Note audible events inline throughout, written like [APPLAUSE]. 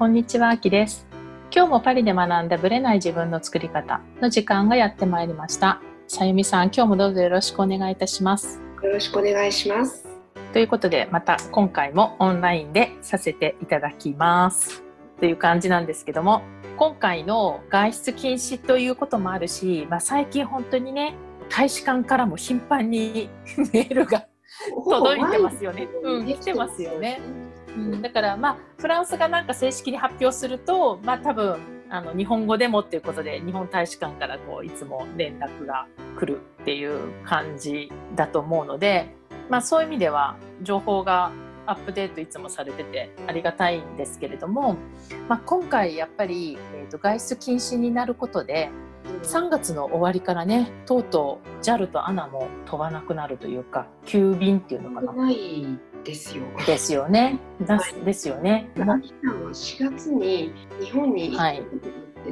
こんにちは、あきです。今日もパリで学んだブレない自分の作り方の時間がやってまいりました。さゆみさん、今日もどうぞよろしくお願いいたします。よろしくお願いします。ということで、また今回もオンラインでさせていただきます。という感じなんですけども、今回の外出禁止ということもあるし、まあ、最近本当にね、大使館からも頻繁に [LAUGHS] メールが届いてますよね。うん、来てますよね。うん、だからまあフランスがなんか正式に発表するとまあ多分あの日本語でもっていうことで日本大使館からこういつも連絡が来るっていう感じだと思うので、まあ、そういう意味では情報がアップデートいつもされててありがたいんですけれども、まあ、今回やっぱり、えー、と外出禁止になることで3月の終わりからねとうとう JAL と ANA も飛ばなくなるというか急便っていうのかな。ないですよ。ですよね。だですよね。アキさんは4月に日本にはい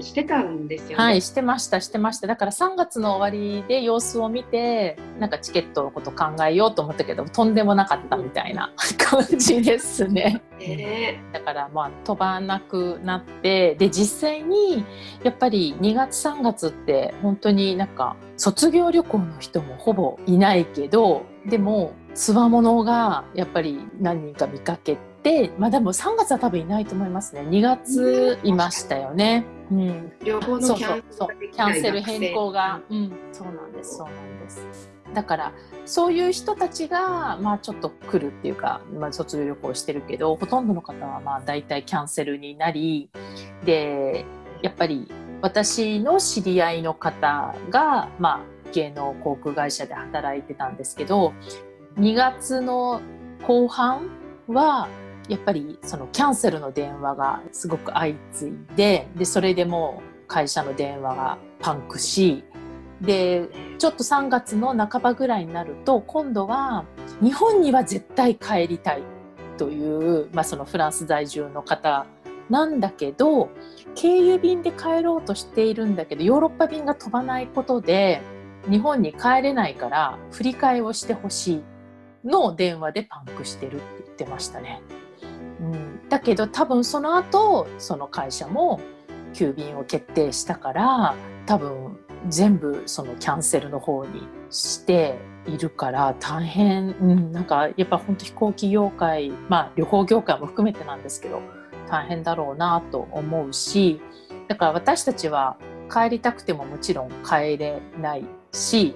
してたんですよね。はい、してました、してました。だから3月の終わりで様子を見て、なんかチケットのこと考えようと思ったけど、とんでもなかったみたいな感じですね。ねだからまあ飛ばなくなって、で、実際にやっぱり2月3月って本当になんか卒業旅行の人もほぼいないけど、でも、つわものがやっぱり何人か見かけて、まあでも3月は多分いないと思いますね。2月いましたよね。うん。旅行のキャキャンセル変更が、うん、そうなんですそうなんですだからそういう人たちがまあちょっと来るっていうか、まあ、卒業旅行してるけどほとんどの方はまあ大体キャンセルになりでやっぱり私の知り合いの方が、まあ、芸能航空会社で働いてたんですけど2月の後半はやっぱりそのキャンセルの電話がすごく相次いででそれでもう会社の電話がパンクしでちょっと3月の半ばぐらいになると今度は日本には絶対帰りたいという、まあ、そのフランス在住の方なんだけど経由便で帰ろうとしているんだけどヨーロッパ便が飛ばないことで日本に帰れないから振り替えをしてほしい。の電話でパンクしてるって言ってましたね。うん、だけど多分その後その会社も急便を決定したから多分全部そのキャンセルの方にしているから大変、うん、なんかやっぱ本当飛行機業界まあ旅行業界も含めてなんですけど大変だろうなと思うしだから私たちは帰りたくてももちろん帰れないし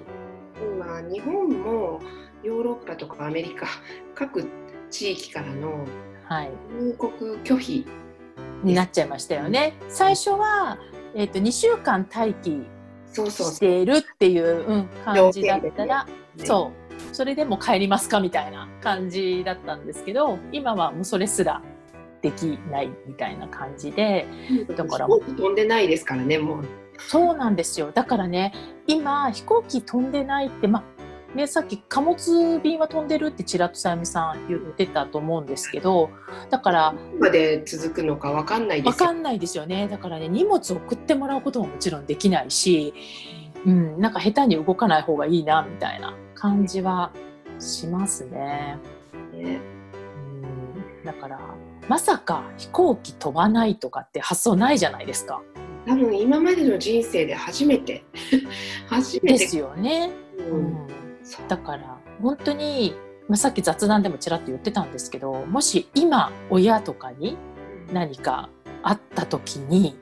今日本もヨーロッパとかアメリカ [LAUGHS] 各地域からのはい。入国拒否になっちゃいましたよね。最初は、えー、と2週間待機しているっていう、うん、感じだったら、うそう。それでも帰りますかみたいな感じだったんですけど今はもうそれすらできないみたいな感じでだから飛んでないですからねもう。そうなんですよ。だからね今飛行機飛んでないってまあね、さっき貨物便は飛んでるってちらっとさゆみさん言ってたと思うんですけどだからまで続くのかわかんないですかんないですよね。だからね、荷物を送ってもらうことももちろんできないし、うん、なんか下手に動かない方がいいな、みたいな感じはしますね。ねうん、だから、まさか飛行機飛ばないとかって発想ないじゃないですか。多分今までの人生で初めて初めてですよね。ううんだから、本当に、まあ、さっき雑談でもちらっと言ってたんですけど、もし今、親とかに何かあった時に、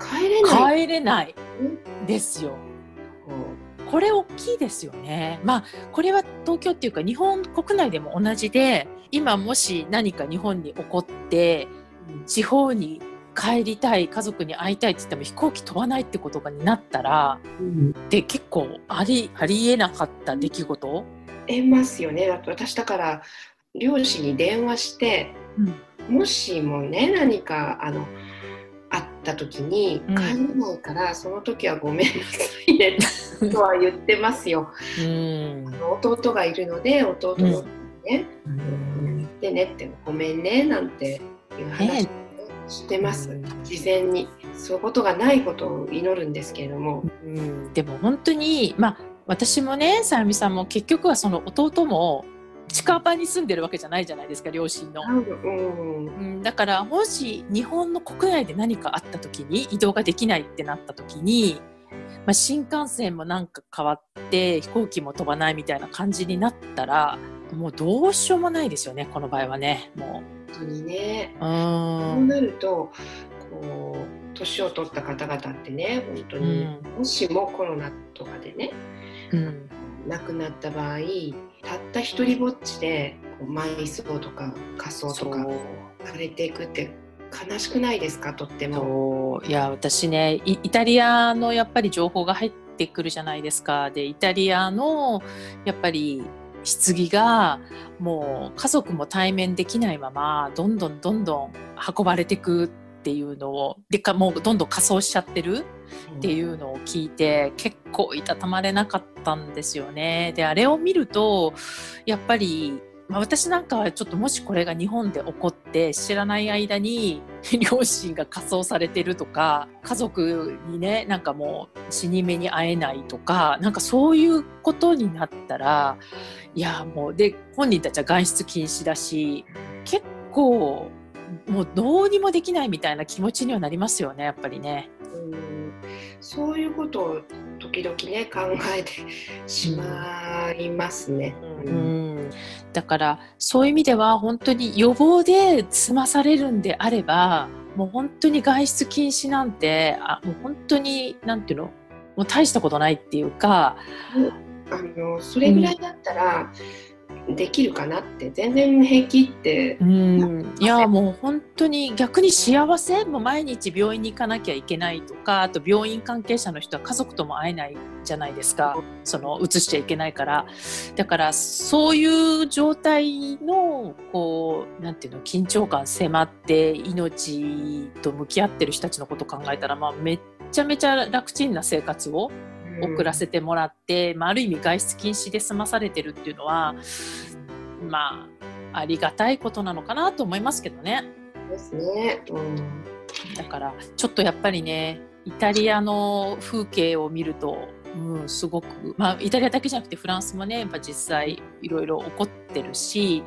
帰れない帰れないですよ。これ大きいですよね。まあこれは東京っていうか日本国内でも同じで今もし何か日本に起こって地方に帰りたい家族に会いたいって言っても飛行機飛ばないってことがになったらうん。で結構ありありえなかった出来事、えますよね。私だから両親に電話してもしもね何かあのあった時にうん。帰れないから、その時はごめんなさいね [LAUGHS] とは言ってますよ。うん。弟がいるので弟のね、うん。言ってねってごめんねなんていう話。ねをしてます、うん事前に。そういうことがないことを祈るんですけれども、うん。でも本当にまあ私もねさゆみさんも結局はその弟も近場に住んでるわけじゃないじゃないですか両親の、うん、うん、だからもし日本の国内で何かあった時に移動ができないってなった時に、まあ、新幹線もなんか変わって飛行機も飛ばないみたいな感じになったらもうどうしようもないですよねこの場合はねもう。本当にね。そうなるとこう年を取った方々ってね本当に、うん、もしもコロナとかでね、うん、亡くなった場合たった一人ぼっちで埋葬とか仮装とかされていくって悲しくないですか？とっても。いや私ねイタリアのやっぱり情報が入ってくるじゃないですか。でイタリアのやっぱり棺がもう家族も対面できないままどんどんどんどん運ばれてくっていうのをでかもうどんどん仮装しちゃってるっていうのを聞いて、結構いたたまれなかったんですよね。であれを見るとやっぱりまあ、私なんかはちょっともしこれが日本で起こって知らない間に [LAUGHS] 両親が仮装されてるとか家族にねなんかもう死に目に会えないとかなんかそういうことになったらいやもうで本人たちは外出禁止だし結構もうどうにもできないみたいな気持ちにはなりますよねやっぱりね。うんそういうことを時々ね考えてしまいますね。うん、うん、だからそういう意味では本当に予防で済まされるんであればもう本当に外出禁止なんてあもう本当になんていうのもう大したことないっていうか。あのそれぐらいだったら、できるかなって全然平気って。うん。いやもう本当に逆に幸せ。もう毎日病院に行かなきゃいけないとかあと病院関係者の人は家族とも会えないじゃないですか。その移しちゃいけないから。だからそういう状態のこうなんていうの緊張感迫って命と向き合ってる人たちのことを考えたら、まあ、めっちゃめちゃ楽ちんな生活を送らせてもらって、うん、まあ、ある意味外出禁止で済まされてるっていうのはまあありがたいことなのかなと思いますけどね。ですね、うん、だからちょっとやっぱりねイタリアの風景を見ると、うん、すごく、まあ、イタリアだけじゃなくてフランスもねやっぱ実際いろいろ起こってるし、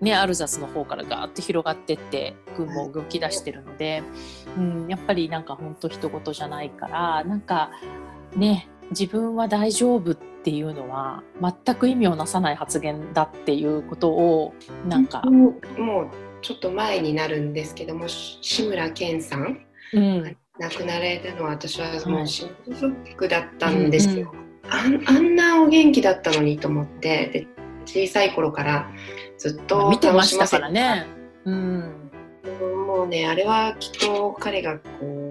ね、アルザスの方からガーッと広がってって軍も動き出してるので、うん、やっぱりなんか本当人事じゃないからなんかね自分は大丈夫っていうのは全く意味をなさない発言だっていうことをなんかもうちょっと前になるんですけども志村けんさん、うん、亡くなられたのは私はもうショックだったんですよ、うんうん、ああんなお元気だったのにと思ってで小さい頃からずっと見てましたからね、うん、もうねあれはきっと彼がこう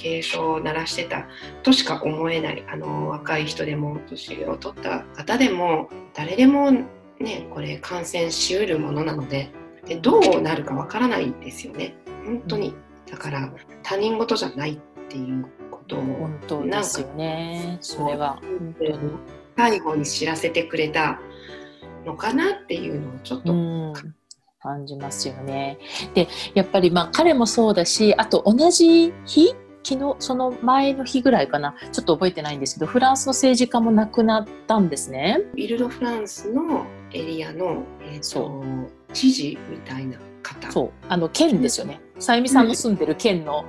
警鐘を鳴らしてたとしか思えないあの若い人でも年を取った方でも誰でもねこれ感染しうるものなのででどうなるかわからないですよね。本当に。だから他人事じゃないっていうことを本当ですよね。それは。最後に知らせてくれたのかなっていうのをちょっと、感じますよね。でやっぱりまあ彼もそうだしあと同じ日昨日その前の日ぐらいかな。ちょっと覚えてないんですけどフランスの政治家も亡くなったんですね。イルド・フランスのエリアの、えーと、知事みたいな方。そう。あの県ですよね。さゆみさんの住んでる県の,、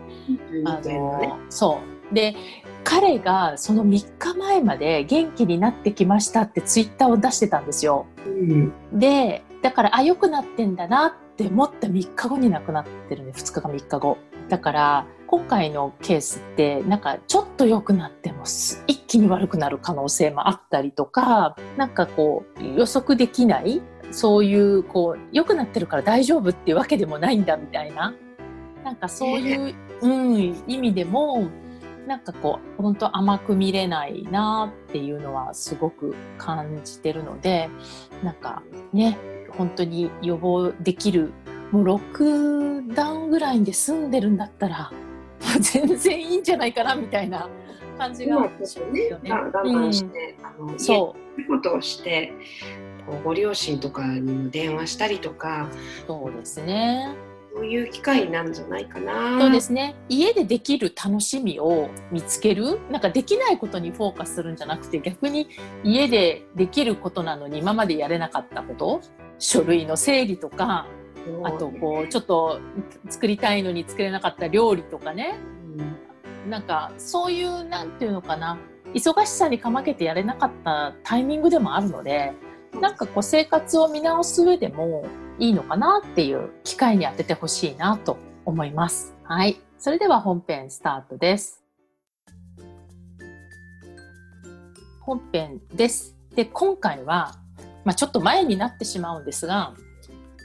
あのそう。で彼がその3日前まで元気になってきましたってツイッターを出してたんですよ。うん、でだからあ良くなってんだなって思った3日後に亡くなってるね2日か3日後。だから今回のケースってなんかちょっと良くなっても一気に悪くなる可能性もあったりとかなんかこう予測できないそういうこう良くなってるから大丈夫っていうわけでもないんだみたいななんかそういう、うん、意味でもなんかこう本当甘く見れないなっていうのはすごく感じてるのでなんかね本当に予防できるもうロックダウンぐらいで済んでるんだったら [LAUGHS] 全然いいんじゃないかなみたいな感じがしますよね。我慢して、うん、あのそういうことをしてご両親とかにも電話したりとかそうですねそういう機会なんじゃないかな。そうですね。家でできる楽しみを見つける？なんかできないことにフォーカスするんじゃなくて、逆に家でできることなのに今までやれなかったこと、書類の整理とか、あとこうちょっと作りたいのに作れなかった料理とかね。なんかそういうなんていうのかな。忙しさにかまけてやれなかったタイミングでもあるので、なんかこう生活を見直す上でもいいのかなっていう機会に当ててほしいなと思います。はい。それでは本編スタートです。本編です。で、今回は、まあ、ちょっと前になってしまうんですが、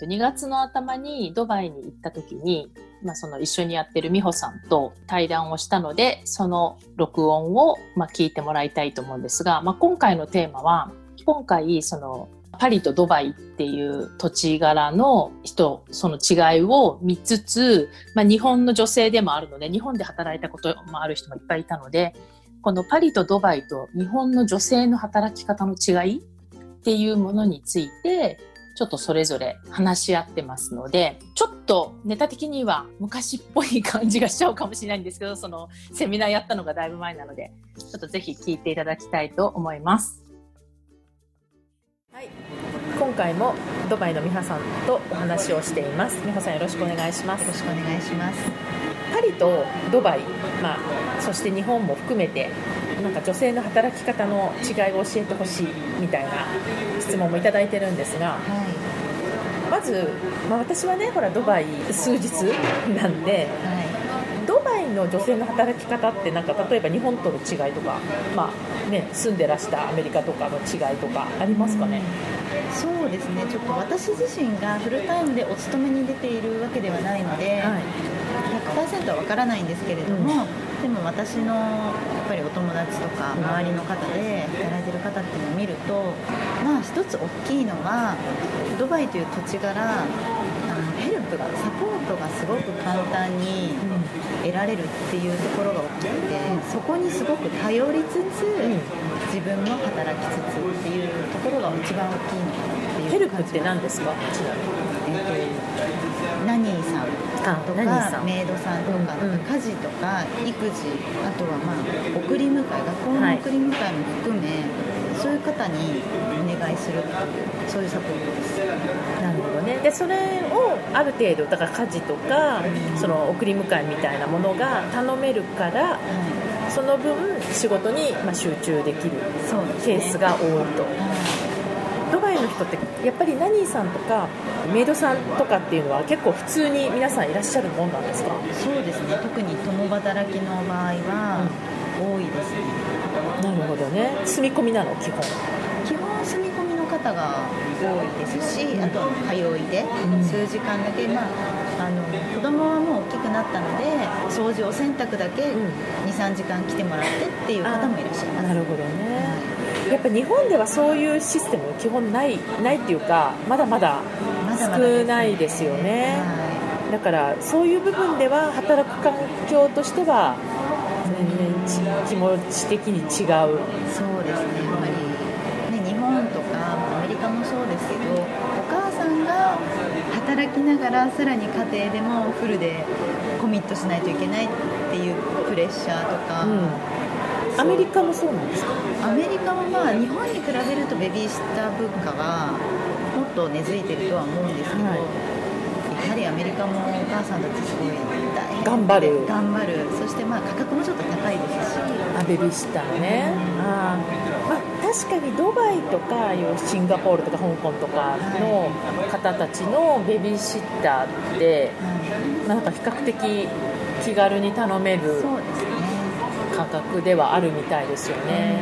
2月の頭にドバイに行った時に、まあ、その一緒にやってる美穂さんと対談をしたので、その録音をまあ聞いてもらいたいと思うんですが、まあ、今回のテーマは、今回そのパリとドバイっていう土地柄の人その違いを見つつ、まあ、日本の女性でもあるので日本で働いたこともある人もいっぱいいたのでこのパリとドバイと日本の女性の働き方の違いっていうものについてちょっとそれぞれ話し合ってますのでちょっとネタ的には昔っぽい感じがしちゃうかもしれないんですけどそのセミナーやったのがだいぶ前なのでちょっとぜひ聞いていただきたいと思います。はい、今回もドバイの美穂さんとお話をしています。美穂さんよろしくお願いします。よろしくお願いします。パリとドバイ、まあ、そして日本も含めてなんか女性の働き方の違いを教えてほしいみたいな質問もいただいてるんですがはまず、まあ、私はねほらドバイ数日なんでい、はドバイの女性の働き方ってなんか例えば日本との違いとか、まあね、住んでらしたアメリカとかの違いとかありますかね、い。そうですね。ちょっと私自身がフルタイムでお勤めに出ているわけではないので、はい100%はわからないんですけれども、でも私のやっぱりお友達とかうん。周りの方で働いてる方っていうのを見ると、まあ一つ大きいのはドバイという土地柄。ヘルプがサポートがすごく簡単に得られるっていうところが大きくてそこにすごく頼りつつ、自分も働きつつっていうところが一番大きいのかなっていうヘルプって何ですか？えナニーさんとかメイドさんとか、うんうん。家事とか育児あとはまあ送り迎え学校の送り迎えも含め、そういう方にお願いするっていうそういうサポートです。なるほどね。でそれをある程度だから家事とか、その送り迎えみたいなものが頼めるからはその分仕事にまあ集中できるケースが多いと人ってやっぱりナニーさんとかメイドさんとかっていうのは結構普通に皆さんいらっしゃるもんなんですか？いそうですね。特に共働きの場合は多いですね、なるほどね。住み込みなの？基本。基本住み込みの方が多いですしあとは通いでん。数時間だけ、まあ、あの子供はもう大きくなったので掃除お洗濯だけうん。23時間来てもらってっていう方もいらっしゃいます。なるほどねやっぱ日本ではそういうシステム基本ないないっていうかまだまだ少ないですよね。はだからそういう部分では働く環境としては全然ち気持ち的に違う。い、そうですね。やっぱり、ね、日本とかまあアメリカもそうですけどお母さんが働きながらさらに家庭でもフルでコミットしないといけないっていうプレッシャーとか、うんアメリカもそうなんですか？アメリカもまあ日本に比べるとベビーシッター文化はもっと根付いてるとは思うんですけど、はい。やはりアメリカもお母さんたちすごい大変で頑張る。頑張る。そしてまあ価格もちょっと高いですし。あベビーシッターね、あー。まあ、確かにドバイとかシンガポールとか香港とかの方たちのベビーシッターって、まあなんか比較的気軽に頼めるそうですね価格ではあるみたいですよね、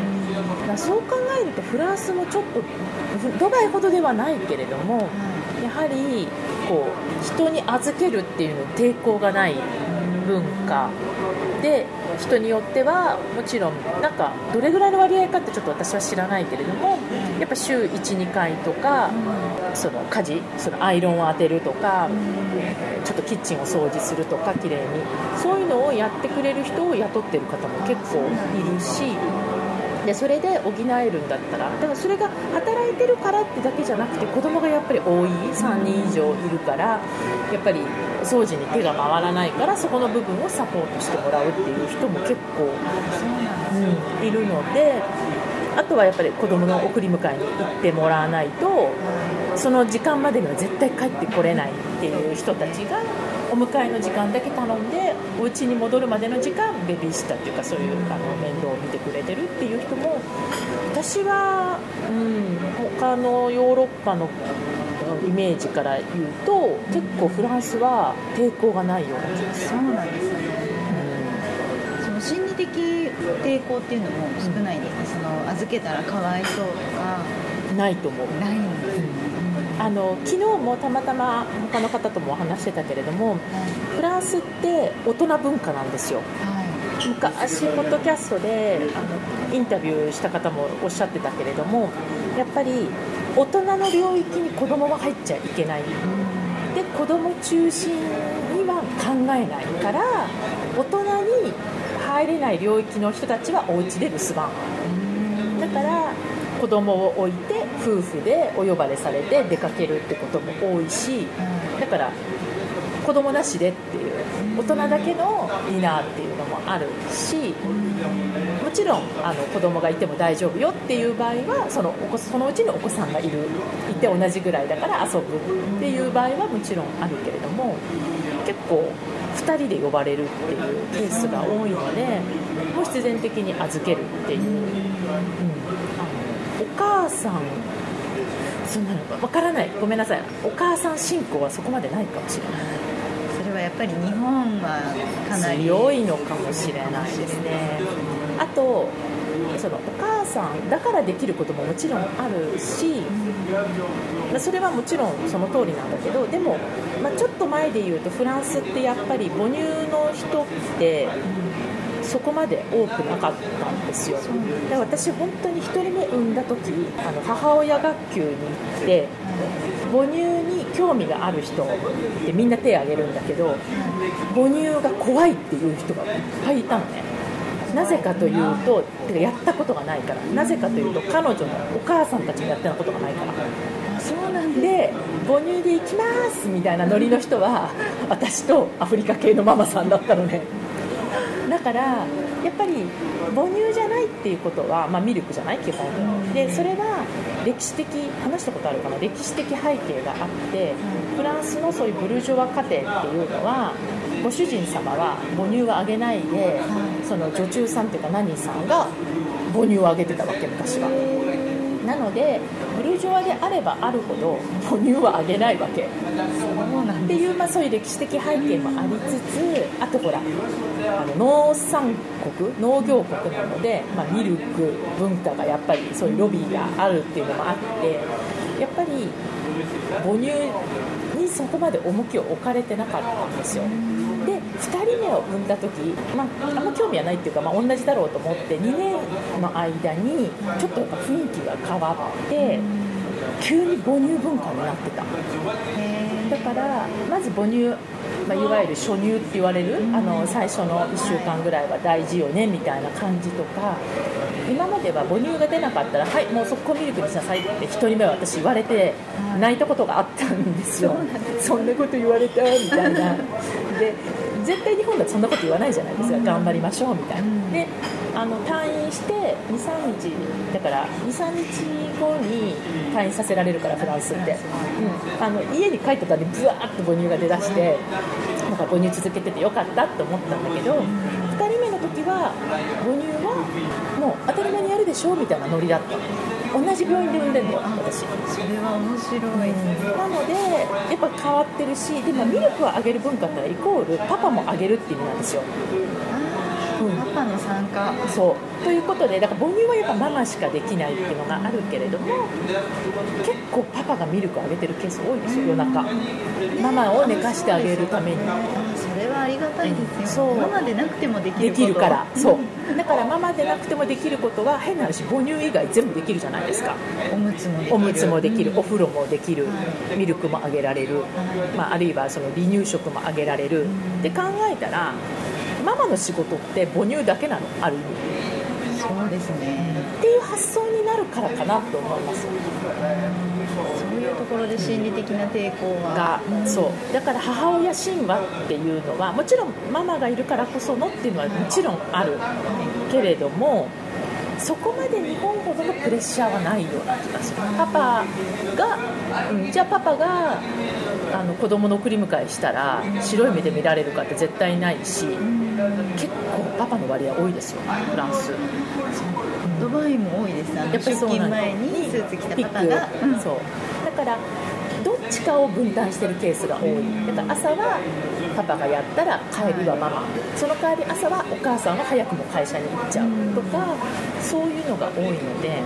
だそう考えるとフランスもちょっとドバイほどではないけれどもやはりこう人に預けるっていうのに抵抗がない文化で人によってはもちろんなんかどれぐらいの割合かってちょっと私は知らないけれどもやっぱ週12回とかその家事そのアイロンを当てるとかちょっとキッチンを掃除するとか綺麗に。そういうのをやってくれる人を雇ってる方も結構いるしでそれで補えるんだったらだからそれが働いてるからってだけじゃなくて子供がやっぱり多い3人以上いるからやっぱり掃除に手が回らないからそこの部分をサポートしてもらうっていう人も結構、うん、いるのであとはやっぱり子供の送り迎えに行ってもらわないとその時間までには絶対帰ってこれないっていう人たちがお迎えの時間だけ頼んでお家に戻るまでの時間ベビーシッターっていうかそういうあの面倒を見てくれてるっていう人も私は、うん、他のヨーロッパのイメージから言うと結構フランスは抵抗がないような気がする。そうなんです。ねその心理的抵抗っていうのも少ないです、その預けたらかわいそう。とかないと思う。ないん。ですね、あの昨日もたまたま他の方ともお話してたけれどもフランスって大人文化なんですよ。はい。昔ポッドキャストであのインタビューした方もおっしゃってたけれどもやっぱり大人の領域に子供が入っちゃいけない。で子供中心には考えないから大人に入れない領域の人たちはお家で留守番。だから子供を置いて夫婦でお呼ばれされて出かけるってことも多いしだから子供なしでっていう大人だけのディナーっていうのもあるしもちろんあの子供がいても大丈夫よっていう場合はそのお子そのうちにお子さんがいるいて同じぐらいだから遊ぶっていう場合はもちろんあるけれども結構2人で呼ばれるっていうケースが多いのでもう必然的に預けるっていう、うん、母さんそんなの分からない。ごめんなさい。お母さん信仰はそこまでないかもしれない。それはやっぱり日本はかなり強いのかもしれないですね。あとそのお母さんだからできることももちろんあるし、まあそれはもちろんその通りなんだけどでも、まあ、ちょっと前で言うとフランスってやっぱり母乳の人ってそこまで多くなかったんですよ。で私本当に1人目産んだ時あの母親学級に行って母乳に興味がある人ってみんな手を挙げるんだけど母乳が怖いっていう人がいっぱいいたのね。なぜかというとてかやったことがないからなぜかというと彼女のお母さんたちもやってたことがないから。そうなんで母乳で行きますみたいなノリの人は私とアフリカ系のママさんだったのね。だからやっぱり母乳じゃないっていうことは、まあ、ミルクじゃない？基本。でそれは歴史的話したことあるかな？歴史的背景があってフランスのそういうブルジョワ家庭っていうのはご主人様は母乳はあげないでその女中さんっていうか何さんが母乳をあげてたわけ昔はなのでブルジョワであればあるほど母乳はあげないわけ。そうなんっていう、まあ、そういう歴史的背景もありつつあとほらあの農産国農業国なので、まあ、ミルク文化がやっぱりそういうロビーがあるっていうのもあってやっぱり母乳にそこまで重きを置かれてなかったんですよ。で2人目を産んだ時、まあ、あんま興味はないっていうか、まあ、同じだろうと思って2年の間にちょっとやっぱ雰囲気が変わって急に母乳文化になってた。だからまず母乳、まあ、いわゆる初乳って言われるあの最初の1週間ぐらいは大事よねみたいな感じとか今までは母乳が出なかったらはいもう速攻ミルクにしなさいって1人目は私言われて泣いたことがあったんですよ。そんなこと言われたみたいなで絶対日本だとそんなこと言わないじゃないですか。頑張りましょうみたいな。であの退院して23日だから23日後に退院させられるからフランスって、うん、あの家に帰った途端にブワーッと母乳が出だしてなんか母乳続けててよかったって思ったんだけど2人目の時は母乳はもう当たり前にやるでしょみたいなノリだった同じ病院で産んでんだよ私。それは面白い、なのでやっぱ変わってるしでもミルクをあげる文化ってのはイコールパパもあげるっていう意味なんですよ。パパの参加。そう。ということでだから母乳はやっぱママしかできないっていうのがあるけれども結構パパがミルクをあげてるケース多いですよ夜中。ママを寝かしてあげるためにはありがたいですよ、そう。ママでなくてもできでること。きるから。そう。だからママでなくてもできることは変な話母乳以外全部できるじゃないですか。おむつもできる。おむつもできる、うんお風呂もできる、ミルクもあげられる、まあ、あるいはその離乳食もあげられる、って考えたらママの仕事って母乳だけなの。ある意味。そうですね。っていう発想になるからかなと思いますそういうところで心理的な抵抗は。がそう。だから母親神話っていうのはもちろんママがいるからこそのっていうのはもちろんあるけれどもそこまで日本ほどのプレッシャーはないような気がする。パパが、うん、じゃあパパがあの子供の送り迎えしたら白い目で見られるかって絶対ないし結構パパの割合多いですよフランスドバイも多いです。あのやっぱり出勤前にスーツ着た方が、ク、うんそう。だからどっちかを分担してるケースが多い。だから朝はパパがやったら帰りはママ。その代わり朝はお母さんは早くも会社に行っちゃう。とかそういうのが多いので、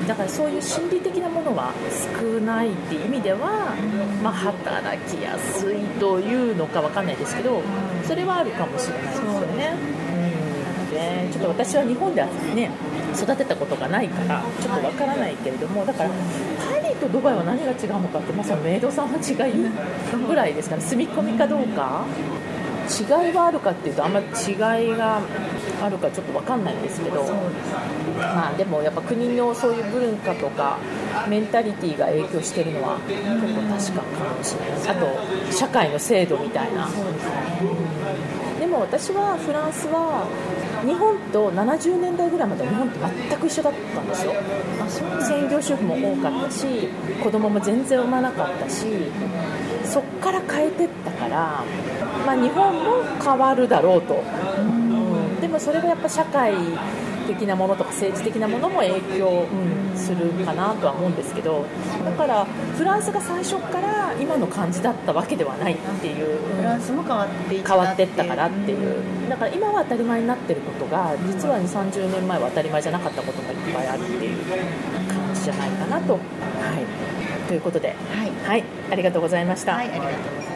うん、だからそういう心理的なものは少ないっていう意味では、まあ、働きやすいというのかわかんないですけどそれはあるかもしれないですよね。うんね。ちょっと私は日本ではね育てたことがないからちょっとわからないけれどもだからパリとドバイは何が違うのかってまさにメイドさんの違いぐらいですかね。住み込みかどうか。違いはあるかっていうとあんまり違いがあるかちょっと分かんないんですけど。まあでもやっぱ国のそういう文化とかメンタリティーが影響してるのは結構確かかもしれない。あと社会の制度みたいな。でも私はフランスは日本と70年代ぐらいまでは日本と全く一緒だったんですよ。専業主婦も多かったし子供も全然産まなかったしそっから変えてったから、まあ、日本も変わるだろうと、うん。でもそれがやっぱ社会的なものとか政治的なものも影響、うんするかなとは思うんですけどだからフランスが最初から今の感じだったわけではないっていう、フランスも変わっていった変わってったからっていう。だから今は当たり前になってることが実は2 3 0年前は当たり前じゃなかったことがいっぱいあるっていう感じじゃないかなと。はい、ということで、はい。はい、ありがとうございました。はいありがとうございまし